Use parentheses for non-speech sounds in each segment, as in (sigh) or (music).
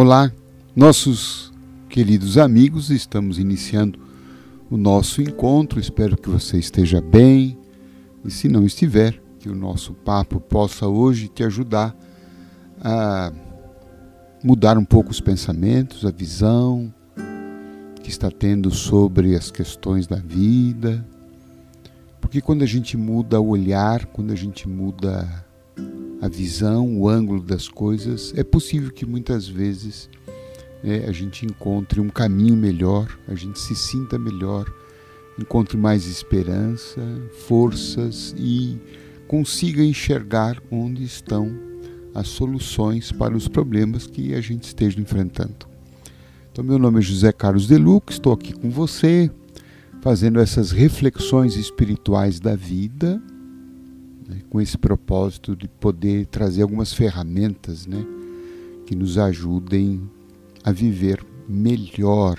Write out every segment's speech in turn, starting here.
Olá, nossos queridos amigos, estamos iniciando o nosso encontro. Espero que você esteja bem e, se não estiver, que o nosso papo possa hoje te ajudar a mudar um pouco os pensamentos, a visão que está tendo sobre as questões da vida. Porque quando a gente muda o olhar, quando a gente muda a visão, o ângulo das coisas, é possível que muitas vezes né, a gente encontre um caminho melhor, a gente se sinta melhor, encontre mais esperança, forças e consiga enxergar onde estão as soluções para os problemas que a gente esteja enfrentando. Então, meu nome é José Carlos Deluc, estou aqui com você, fazendo essas reflexões espirituais da vida né, com esse propósito de poder trazer algumas ferramentas né, que nos ajudem a viver melhor.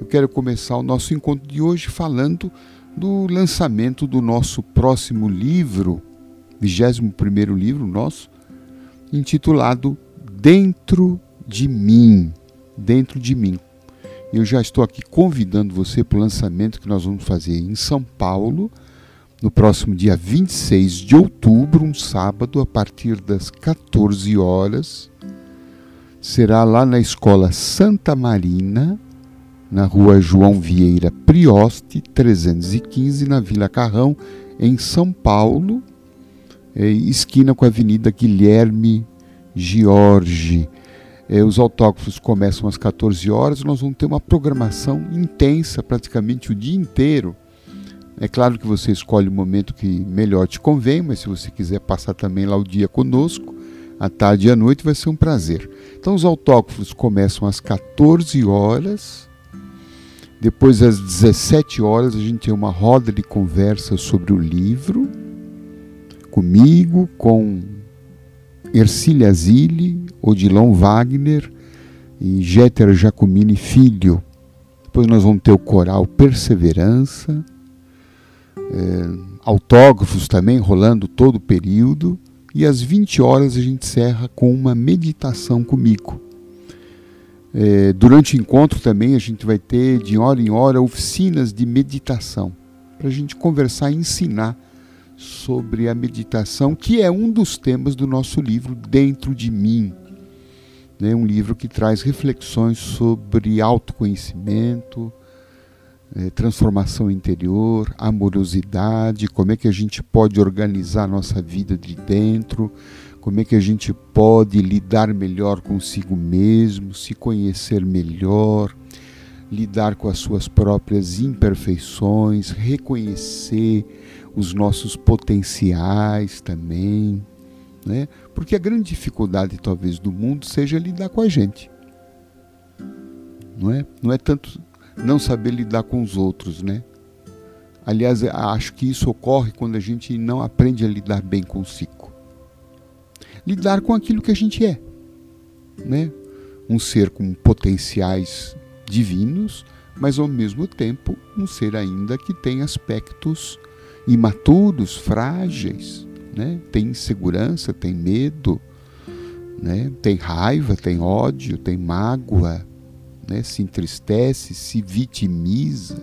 Eu quero começar o nosso encontro de hoje falando do lançamento do nosso próximo livro, 21 livro nosso, intitulado Dentro de Mim. Dentro de Mim. Eu já estou aqui convidando você para o lançamento que nós vamos fazer em São Paulo, no próximo dia 26 de outubro, um sábado, a partir das 14 horas. Será lá na Escola Santa Marina, na rua João Vieira Prioste, 315, na Vila Carrão, em São Paulo, é, esquina com a Avenida Guilherme Giorgi. É, os autógrafos começam às 14 horas, nós vamos ter uma programação intensa, praticamente o dia inteiro é claro que você escolhe o momento que melhor te convém, mas se você quiser passar também lá o dia conosco, à tarde e à noite, vai ser um prazer. Então, os autógrafos começam às 14 horas. Depois, às 17 horas, a gente tem uma roda de conversa sobre o livro, comigo, com Ercília Zilli, Odilon Wagner e Jéter Jacomini Filho. Depois nós vamos ter o coral Perseverança é, autógrafos também rolando todo o período. E às 20 horas a gente encerra com uma meditação comigo. É, durante o encontro também a gente vai ter de hora em hora oficinas de meditação para a gente conversar e ensinar sobre a meditação, que é um dos temas do nosso livro Dentro de Mim. Né? Um livro que traz reflexões sobre autoconhecimento, é, transformação interior, amorosidade, como é que a gente pode organizar a nossa vida de dentro, como é que a gente pode lidar melhor consigo mesmo, se conhecer melhor, lidar com as suas próprias imperfeições, reconhecer os nossos potenciais também, né? Porque a grande dificuldade talvez do mundo seja lidar com a gente. Não é? Não é tanto não saber lidar com os outros, né? Aliás, acho que isso ocorre quando a gente não aprende a lidar bem consigo. Lidar com aquilo que a gente é, né? Um ser com potenciais divinos, mas ao mesmo tempo um ser ainda que tem aspectos imaturos, frágeis, né? Tem insegurança, tem medo, né? Tem raiva, tem ódio, tem mágoa, né, se entristece, se vitimiza.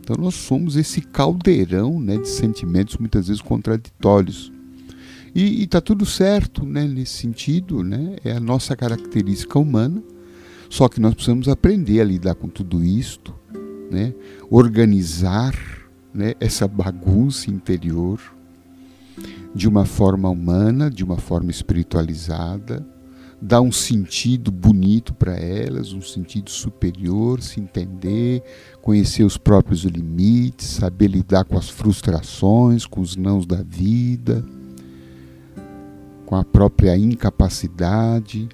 Então nós somos esse caldeirão né, de sentimentos muitas vezes contraditórios. E está tudo certo né, nesse sentido, né, é a nossa característica humana, só que nós precisamos aprender a lidar com tudo isto, né, organizar né, essa bagunça interior de uma forma humana, de uma forma espiritualizada, dar um sentido bonito para elas, um sentido superior, se entender, conhecer os próprios limites, saber lidar com as frustrações, com os nãos da vida, com a própria incapacidade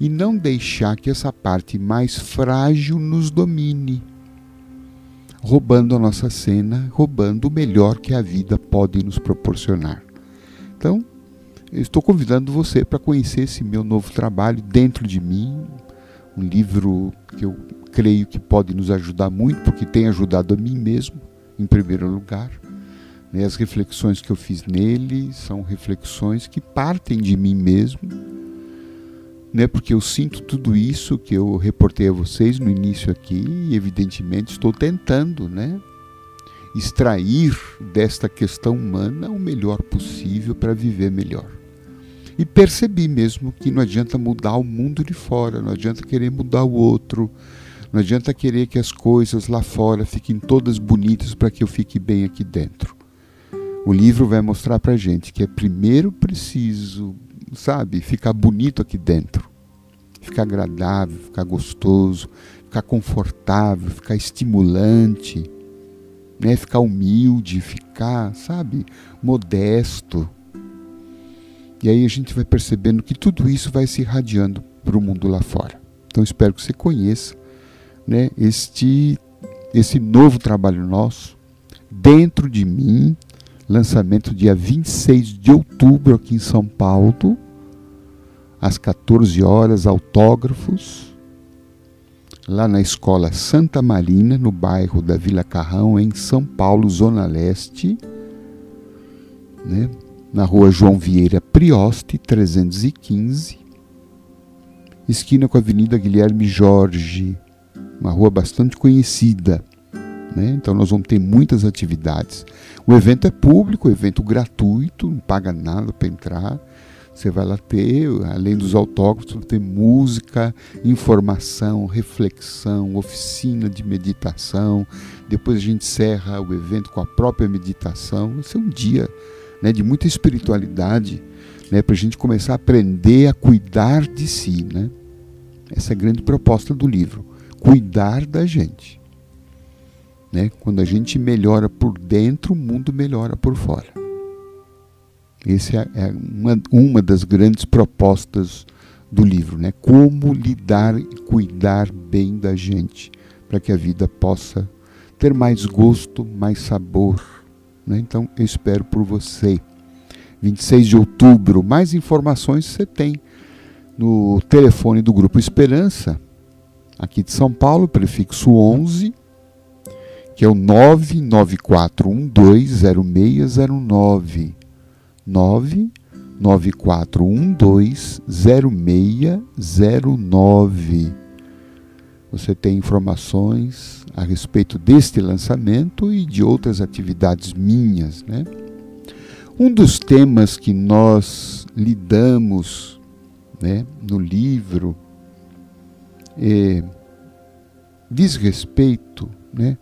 e não deixar que essa parte mais frágil nos domine, roubando a nossa cena, roubando o melhor que a vida pode nos proporcionar. Então, eu estou convidando você para conhecer esse meu novo trabalho dentro de mim, um livro que eu creio que pode nos ajudar muito, porque tem ajudado a mim mesmo, em primeiro lugar. Né, as reflexões que eu fiz nele são reflexões que partem de mim mesmo né? Porque eu sinto tudo isso que eu reportei a vocês no início aqui e evidentemente estou tentando, né? Extrair desta questão humana o melhor possível para viver melhor. E percebi mesmo que não adianta mudar o mundo de fora, não adianta querer mudar o outro, não adianta querer que as coisas lá fora fiquem todas bonitas para que eu fique bem aqui dentro. O livro vai mostrar para gente que é primeiro preciso sabe, ficar bonito aqui dentro. Ficar agradável, ficar gostoso, ficar confortável, ficar estimulante, né? ficar humilde, ficar, sabe, modesto. E aí a gente vai percebendo que tudo isso vai se irradiando para o mundo lá fora. Então espero que você conheça né, este, esse novo trabalho nosso, dentro de mim, lançamento dia 26 de outubro aqui em São Paulo, às 14 horas, autógrafos, lá na Escola Santa Marina, no bairro da Vila Carrão, em São Paulo, Zona Leste, né? Na rua João Vieira Prioste, 315, esquina com a Avenida Guilherme Jorge, uma rua bastante conhecida. Né? Então nós vamos ter muitas atividades. O evento é público, evento gratuito, não paga nada para entrar. Você vai lá ter, além dos autógrafos, ter música, informação, reflexão, oficina de meditação. Depois a gente encerra o evento com a própria meditação. Esse é um dia né, de muita espiritualidade, né, para a gente começar a aprender a cuidar de si. Né? Essa é a grande proposta do livro: cuidar da gente. Né? Quando a gente melhora por dentro, o mundo melhora por fora. Essa é, é uma, uma das grandes propostas do livro, né? Como lidar e cuidar bem da gente para que a vida possa ter mais gosto, mais sabor. Né? Então, eu espero por você. 26 de outubro, mais informações você tem no telefone do Grupo Esperança, aqui de São Paulo, prefixo 11 que é o 994120609. 994120609. Você tem informações a respeito deste lançamento e de outras atividades minhas, né? Um dos temas que nós lidamos né, no livro é, diz respeito né,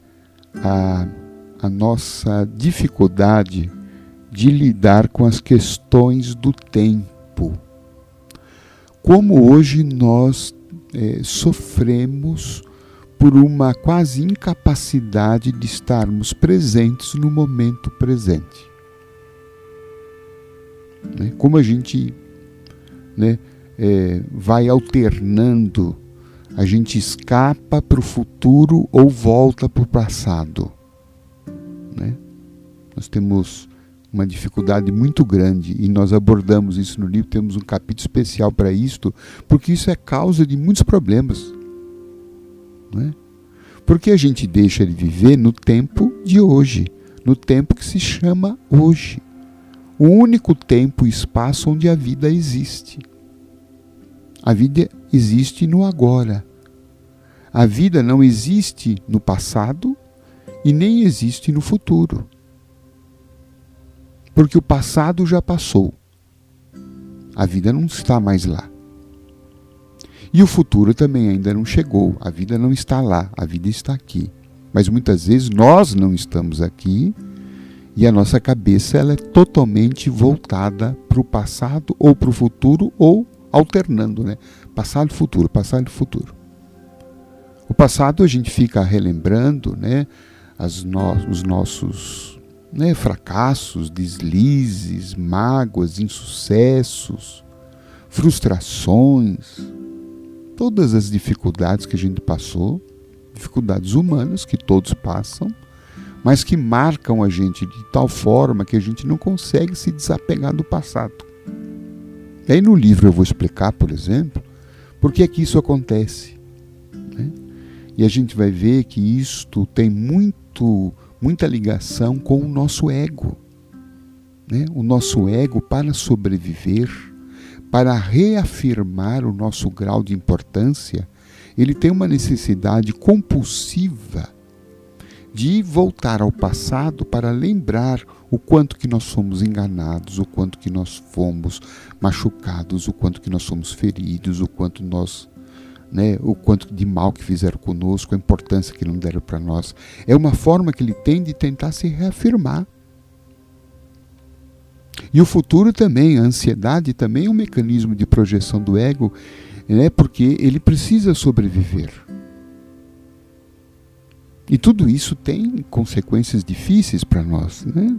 a, a nossa dificuldade de lidar com as questões do tempo. Como hoje nós é, sofremos por uma quase incapacidade de estarmos presentes no momento presente. Né? Como a gente né, é, vai alternando a gente escapa para o futuro ou volta para o passado. Né? Nós temos uma dificuldade muito grande e nós abordamos isso no livro, temos um capítulo especial para isto, porque isso é causa de muitos problemas. Né? Porque a gente deixa de viver no tempo de hoje, no tempo que se chama hoje. O único tempo e espaço onde a vida existe. A vida existe no agora. A vida não existe no passado e nem existe no futuro. Porque o passado já passou. A vida não está mais lá. E o futuro também ainda não chegou. A vida não está lá, a vida está aqui. Mas muitas vezes nós não estamos aqui e a nossa cabeça ela é totalmente voltada para o passado ou para o futuro ou alternando, né? Passado, futuro, passado e futuro. O passado a gente fica relembrando, né? As no, os nossos né, fracassos, deslizes, mágoas, insucessos, frustrações, todas as dificuldades que a gente passou, dificuldades humanas que todos passam, mas que marcam a gente de tal forma que a gente não consegue se desapegar do passado. E aí no livro eu vou explicar, por exemplo, por que é que isso acontece. Né? E a gente vai ver que isto tem muito, muita ligação com o nosso ego. Né? O nosso ego, para sobreviver, para reafirmar o nosso grau de importância, ele tem uma necessidade compulsiva de voltar ao passado para lembrar o quanto que nós somos enganados, o quanto que nós fomos machucados, o quanto que nós somos feridos, o quanto nós, né, o quanto de mal que fizeram conosco, a importância que não deram para nós. É uma forma que ele tem de tentar se reafirmar. E o futuro também, a ansiedade também é um mecanismo de projeção do ego, né, porque ele precisa sobreviver. E tudo isso tem consequências difíceis para nós, né?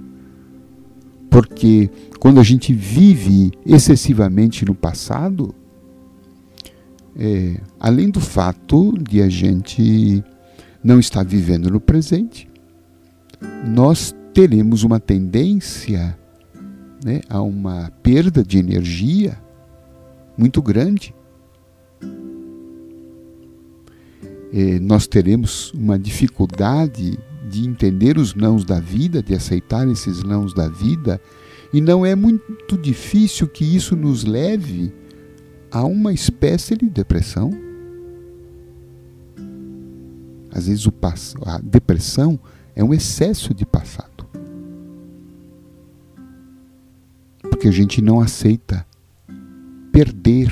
Porque quando a gente vive excessivamente no passado, é, além do fato de a gente não estar vivendo no presente, nós teremos uma tendência né, a uma perda de energia muito grande. É, nós teremos uma dificuldade de entender os nãos da vida, de aceitar esses nãos da vida, e não é muito difícil que isso nos leve a uma espécie de depressão. Às vezes a depressão é um excesso de passado. Porque a gente não aceita perder.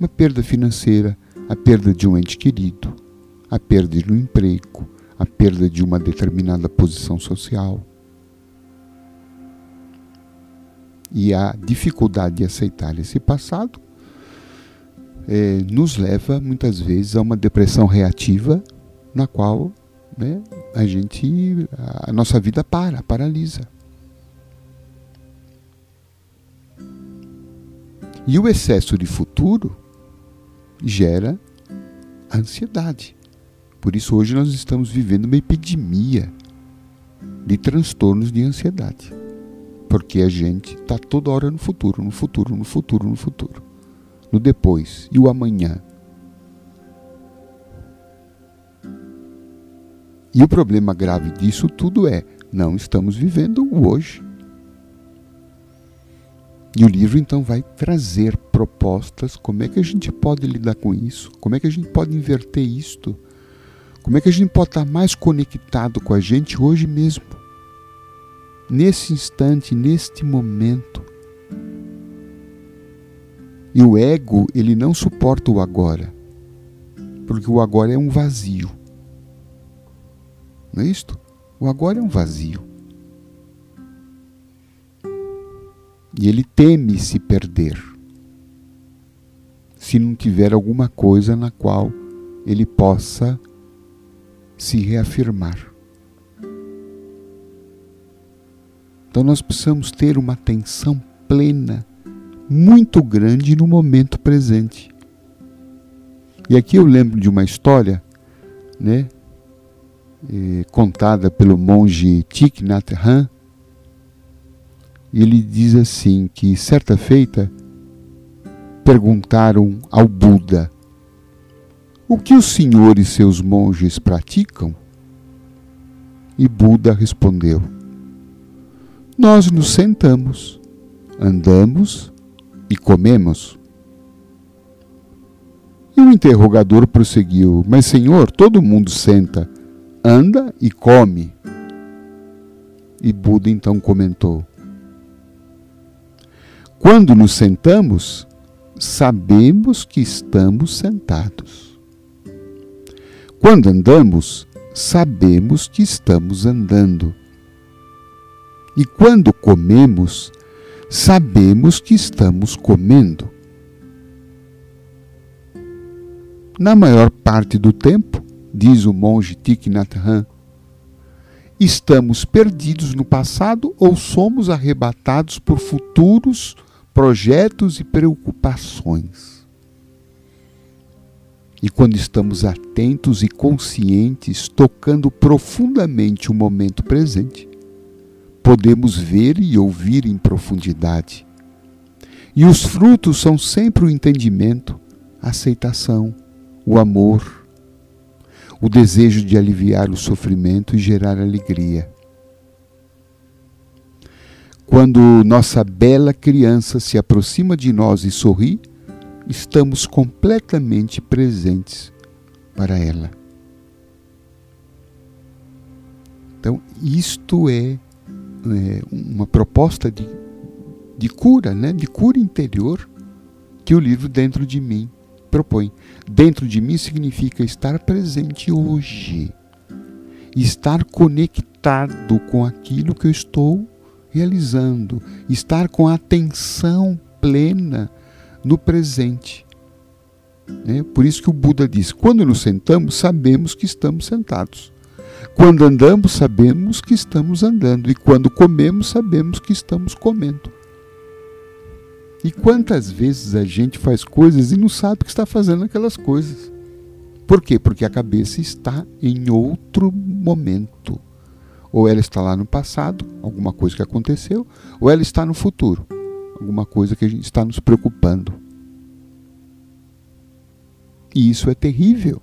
Uma perda financeira, a perda de um ente querido, a perda de um emprego, a perda de uma determinada posição social. E a dificuldade de aceitar esse passado é, nos leva muitas vezes a uma depressão reativa, na qual né, a gente, a nossa vida para, paralisa. E o excesso de futuro gera ansiedade. Por isso, hoje nós estamos vivendo uma epidemia de transtornos de ansiedade. Porque a gente está toda hora no futuro, no futuro, no futuro, no futuro. No depois e o amanhã. E o problema grave disso tudo é: não estamos vivendo o hoje. E o livro então vai trazer propostas, como é que a gente pode lidar com isso, como é que a gente pode inverter isto como é que a gente pode estar mais conectado com a gente hoje mesmo? Nesse instante, neste momento. E o ego, ele não suporta o agora. Porque o agora é um vazio. Não é isto? O agora é um vazio. E ele teme se perder. Se não tiver alguma coisa na qual ele possa se reafirmar. Então nós precisamos ter uma atenção plena, muito grande no momento presente. E aqui eu lembro de uma história, né, eh, contada pelo monge Thich Nhat Hanh. Ele diz assim que certa feita perguntaram ao Buda o que o senhor e seus monges praticam? E Buda respondeu: Nós nos sentamos, andamos e comemos. E o interrogador prosseguiu: Mas, senhor, todo mundo senta, anda e come. E Buda então comentou: Quando nos sentamos, sabemos que estamos sentados. Quando andamos, sabemos que estamos andando. E quando comemos, sabemos que estamos comendo. Na maior parte do tempo, diz o monge Thich Nhat Hanh, estamos perdidos no passado ou somos arrebatados por futuros projetos e preocupações. E quando estamos atentos e conscientes, tocando profundamente o momento presente, podemos ver e ouvir em profundidade. E os frutos são sempre o entendimento, a aceitação, o amor, o desejo de aliviar o sofrimento e gerar alegria. Quando nossa bela criança se aproxima de nós e sorri, estamos completamente presentes para ela. Então, isto é, é uma proposta de, de cura, né? de cura interior, que o livro Dentro de Mim propõe. Dentro de mim significa estar presente hoje, estar conectado com aquilo que eu estou realizando, estar com atenção plena no presente. Né? Por isso que o Buda diz: quando nos sentamos, sabemos que estamos sentados. Quando andamos, sabemos que estamos andando. E quando comemos, sabemos que estamos comendo. E quantas vezes a gente faz coisas e não sabe que está fazendo aquelas coisas? Por quê? Porque a cabeça está em outro momento. Ou ela está lá no passado, alguma coisa que aconteceu, ou ela está no futuro, alguma coisa que a gente está nos preocupando. E isso é terrível.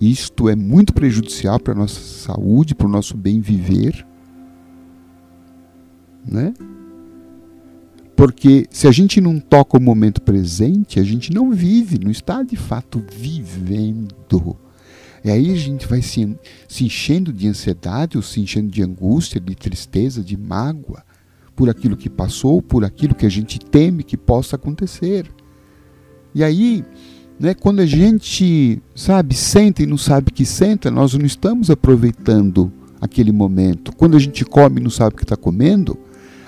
Isto é muito prejudicial para a nossa saúde, para o nosso bem viver. Né? Porque se a gente não toca o momento presente, a gente não vive, não está de fato vivendo. E aí a gente vai se, se enchendo de ansiedade, ou se enchendo de angústia, de tristeza, de mágoa, por aquilo que passou, por aquilo que a gente teme que possa acontecer. E aí né? Quando a gente, sabe, senta e não sabe que senta, nós não estamos aproveitando aquele momento. Quando a gente come e não sabe o que está comendo,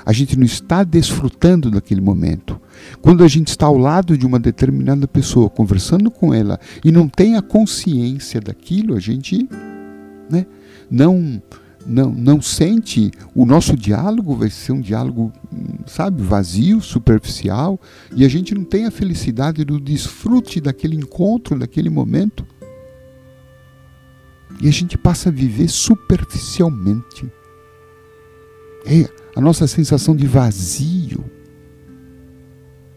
a gente não está desfrutando daquele momento. Quando a gente está ao lado de uma determinada pessoa, conversando com ela, e não tem a consciência daquilo, a gente né, não não, não sente, o nosso diálogo vai ser um diálogo, sabe, vazio, superficial, e a gente não tem a felicidade do desfrute daquele encontro, daquele momento. E a gente passa a viver superficialmente. É a nossa sensação de vazio,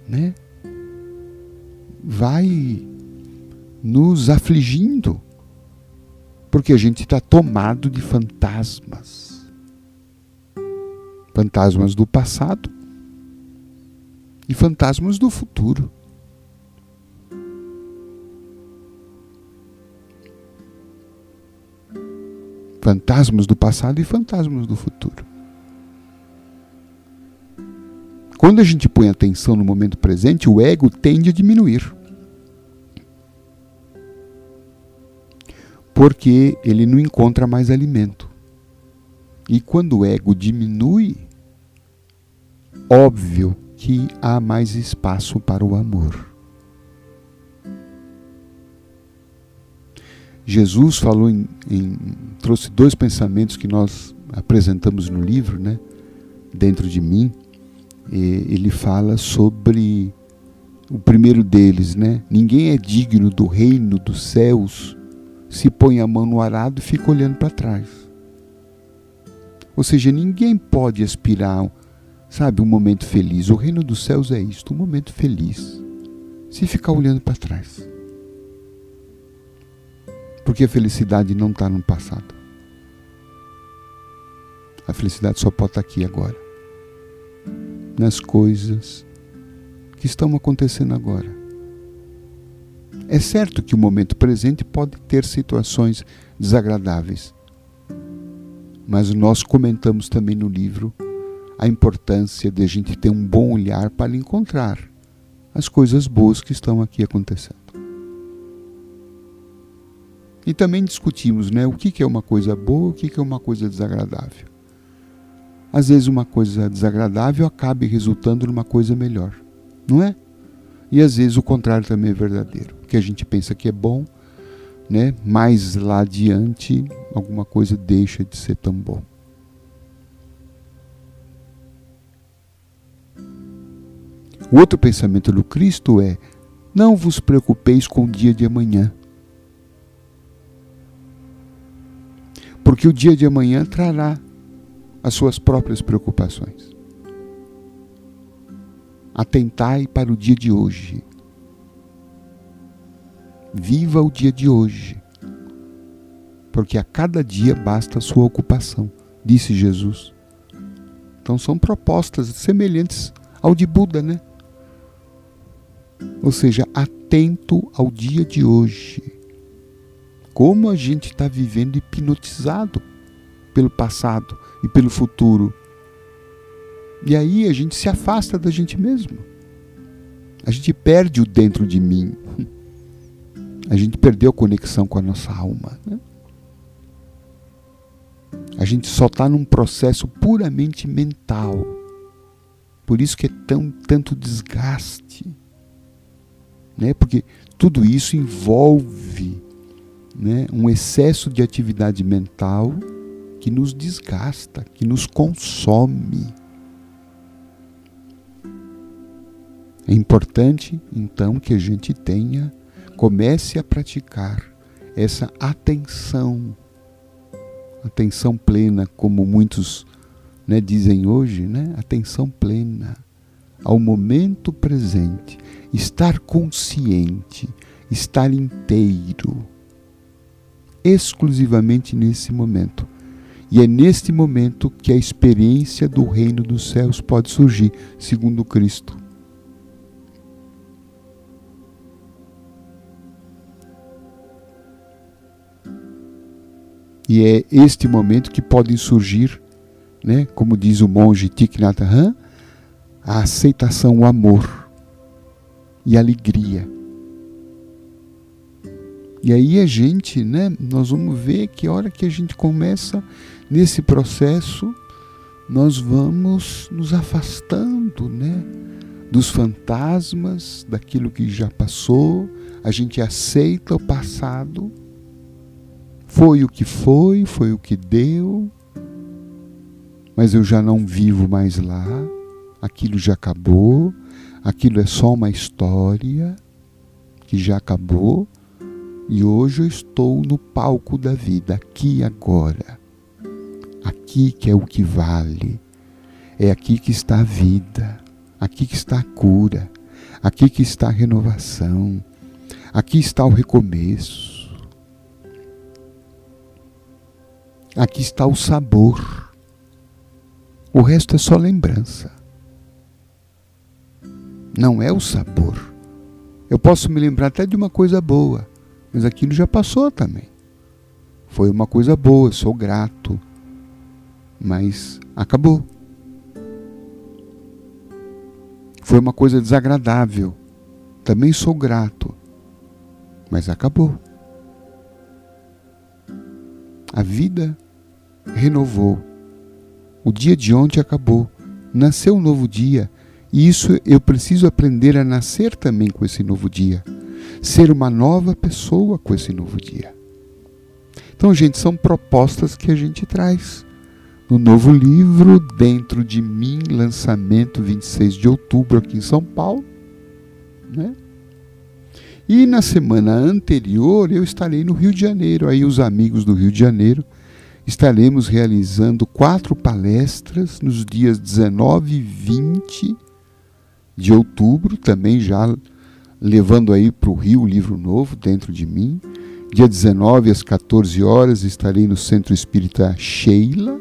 né? Vai nos afligindo porque a gente está tomado de fantasmas. Fantasmas do passado e fantasmas do futuro. Fantasmas do passado e fantasmas do futuro. Quando a gente põe atenção no momento presente, o ego tende a diminuir. Porque ele não encontra mais alimento. E quando o ego diminui, óbvio que há mais espaço para o amor. Jesus falou em, em, trouxe dois pensamentos que nós apresentamos no livro, né? Dentro de mim, ele fala sobre o primeiro deles, né? Ninguém é digno do reino dos céus se põe a mão no arado e fica olhando para trás. Ou seja, ninguém pode aspirar, sabe, um momento feliz. O reino dos céus é isto, um momento feliz. Se ficar olhando para trás. Porque a felicidade não está no passado. A felicidade só pode estar tá aqui agora. Nas coisas que estão acontecendo agora. É certo que o momento presente pode ter situações desagradáveis, mas nós comentamos também no livro a importância de a gente ter um bom olhar para encontrar as coisas boas que estão aqui acontecendo. E também discutimos né, o que é uma coisa boa e o que é uma coisa desagradável. Às vezes uma coisa desagradável acaba resultando numa coisa melhor, não é? E às vezes o contrário também é verdadeiro. Que a gente pensa que é bom, né? mais lá adiante alguma coisa deixa de ser tão bom. O outro pensamento do Cristo é: não vos preocupeis com o dia de amanhã. Porque o dia de amanhã trará as suas próprias preocupações. Atentai para o dia de hoje. Viva o dia de hoje. porque a cada dia basta a sua ocupação, disse Jesus. Então são propostas semelhantes ao de Buda, né? Ou seja, atento ao dia de hoje. Como a gente está vivendo hipnotizado pelo passado e pelo futuro. E aí a gente se afasta da gente mesmo. A gente perde o dentro de mim. (laughs) A gente perdeu conexão com a nossa alma. Né? A gente só está num processo puramente mental. Por isso que é tão, tanto desgaste. Né? Porque tudo isso envolve né, um excesso de atividade mental que nos desgasta, que nos consome. É importante, então, que a gente tenha, comece a praticar essa atenção atenção plena, como muitos né, dizem hoje, né? atenção plena ao momento presente, estar consciente, estar inteiro, exclusivamente nesse momento. E é neste momento que a experiência do reino dos céus pode surgir, segundo Cristo. E é este momento que podem surgir, né, como diz o monge Thich Nhat Hanh, a aceitação, o amor e a alegria. E aí a gente, né, nós vamos ver que a hora que a gente começa nesse processo, nós vamos nos afastando, né, dos fantasmas, daquilo que já passou, a gente aceita o passado foi o que foi, foi o que deu, mas eu já não vivo mais lá, aquilo já acabou, aquilo é só uma história que já acabou. E hoje eu estou no palco da vida, aqui agora. Aqui que é o que vale, é aqui que está a vida, aqui que está a cura, aqui que está a renovação, aqui está o recomeço. Aqui está o sabor. O resto é só lembrança. Não é o sabor. Eu posso me lembrar até de uma coisa boa, mas aquilo já passou também. Foi uma coisa boa, sou grato, mas acabou. Foi uma coisa desagradável, também sou grato, mas acabou. A vida renovou. O dia de ontem acabou. Nasceu um novo dia. E isso eu preciso aprender a nascer também com esse novo dia. Ser uma nova pessoa com esse novo dia. Então, gente, são propostas que a gente traz. No novo livro, Dentro de Mim, lançamento 26 de outubro aqui em São Paulo. Né? E na semana anterior eu estarei no Rio de Janeiro. Aí os amigos do Rio de Janeiro estaremos realizando quatro palestras nos dias 19 e 20 de outubro, também já levando aí para o Rio o livro novo dentro de mim. Dia 19 às 14 horas estarei no Centro Espírita Sheila,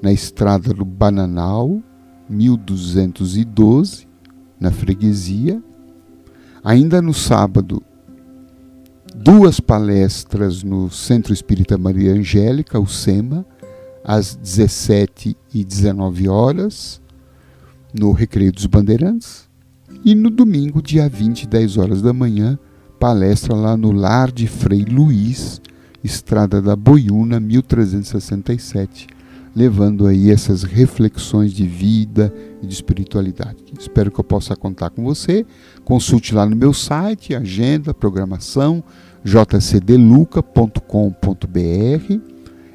na estrada do Bananal, 1212, na freguesia. Ainda no sábado, duas palestras no Centro Espírita Maria Angélica, o SEMA, às 17 e 19 horas, no Recreio dos Bandeirantes. E no domingo, dia 20, 10 horas da manhã, palestra lá no Lar de Frei Luiz, Estrada da Boiúna, 1367, levando aí essas reflexões de vida e de espiritualidade. Espero que eu possa contar com você. Consulte lá no meu site, agenda, programação, jcdluca.com.br.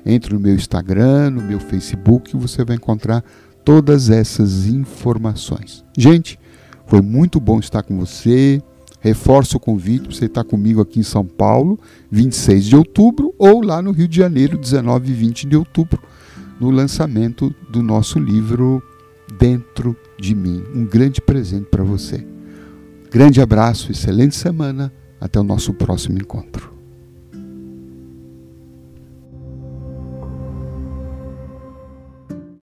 Entre no meu Instagram, no meu Facebook, você vai encontrar todas essas informações. Gente, foi muito bom estar com você. Reforço o convite para você estar comigo aqui em São Paulo, 26 de outubro, ou lá no Rio de Janeiro, 19 e 20 de outubro no lançamento do nosso livro Dentro de Mim. Um grande presente para você. Grande abraço, excelente semana. Até o nosso próximo encontro.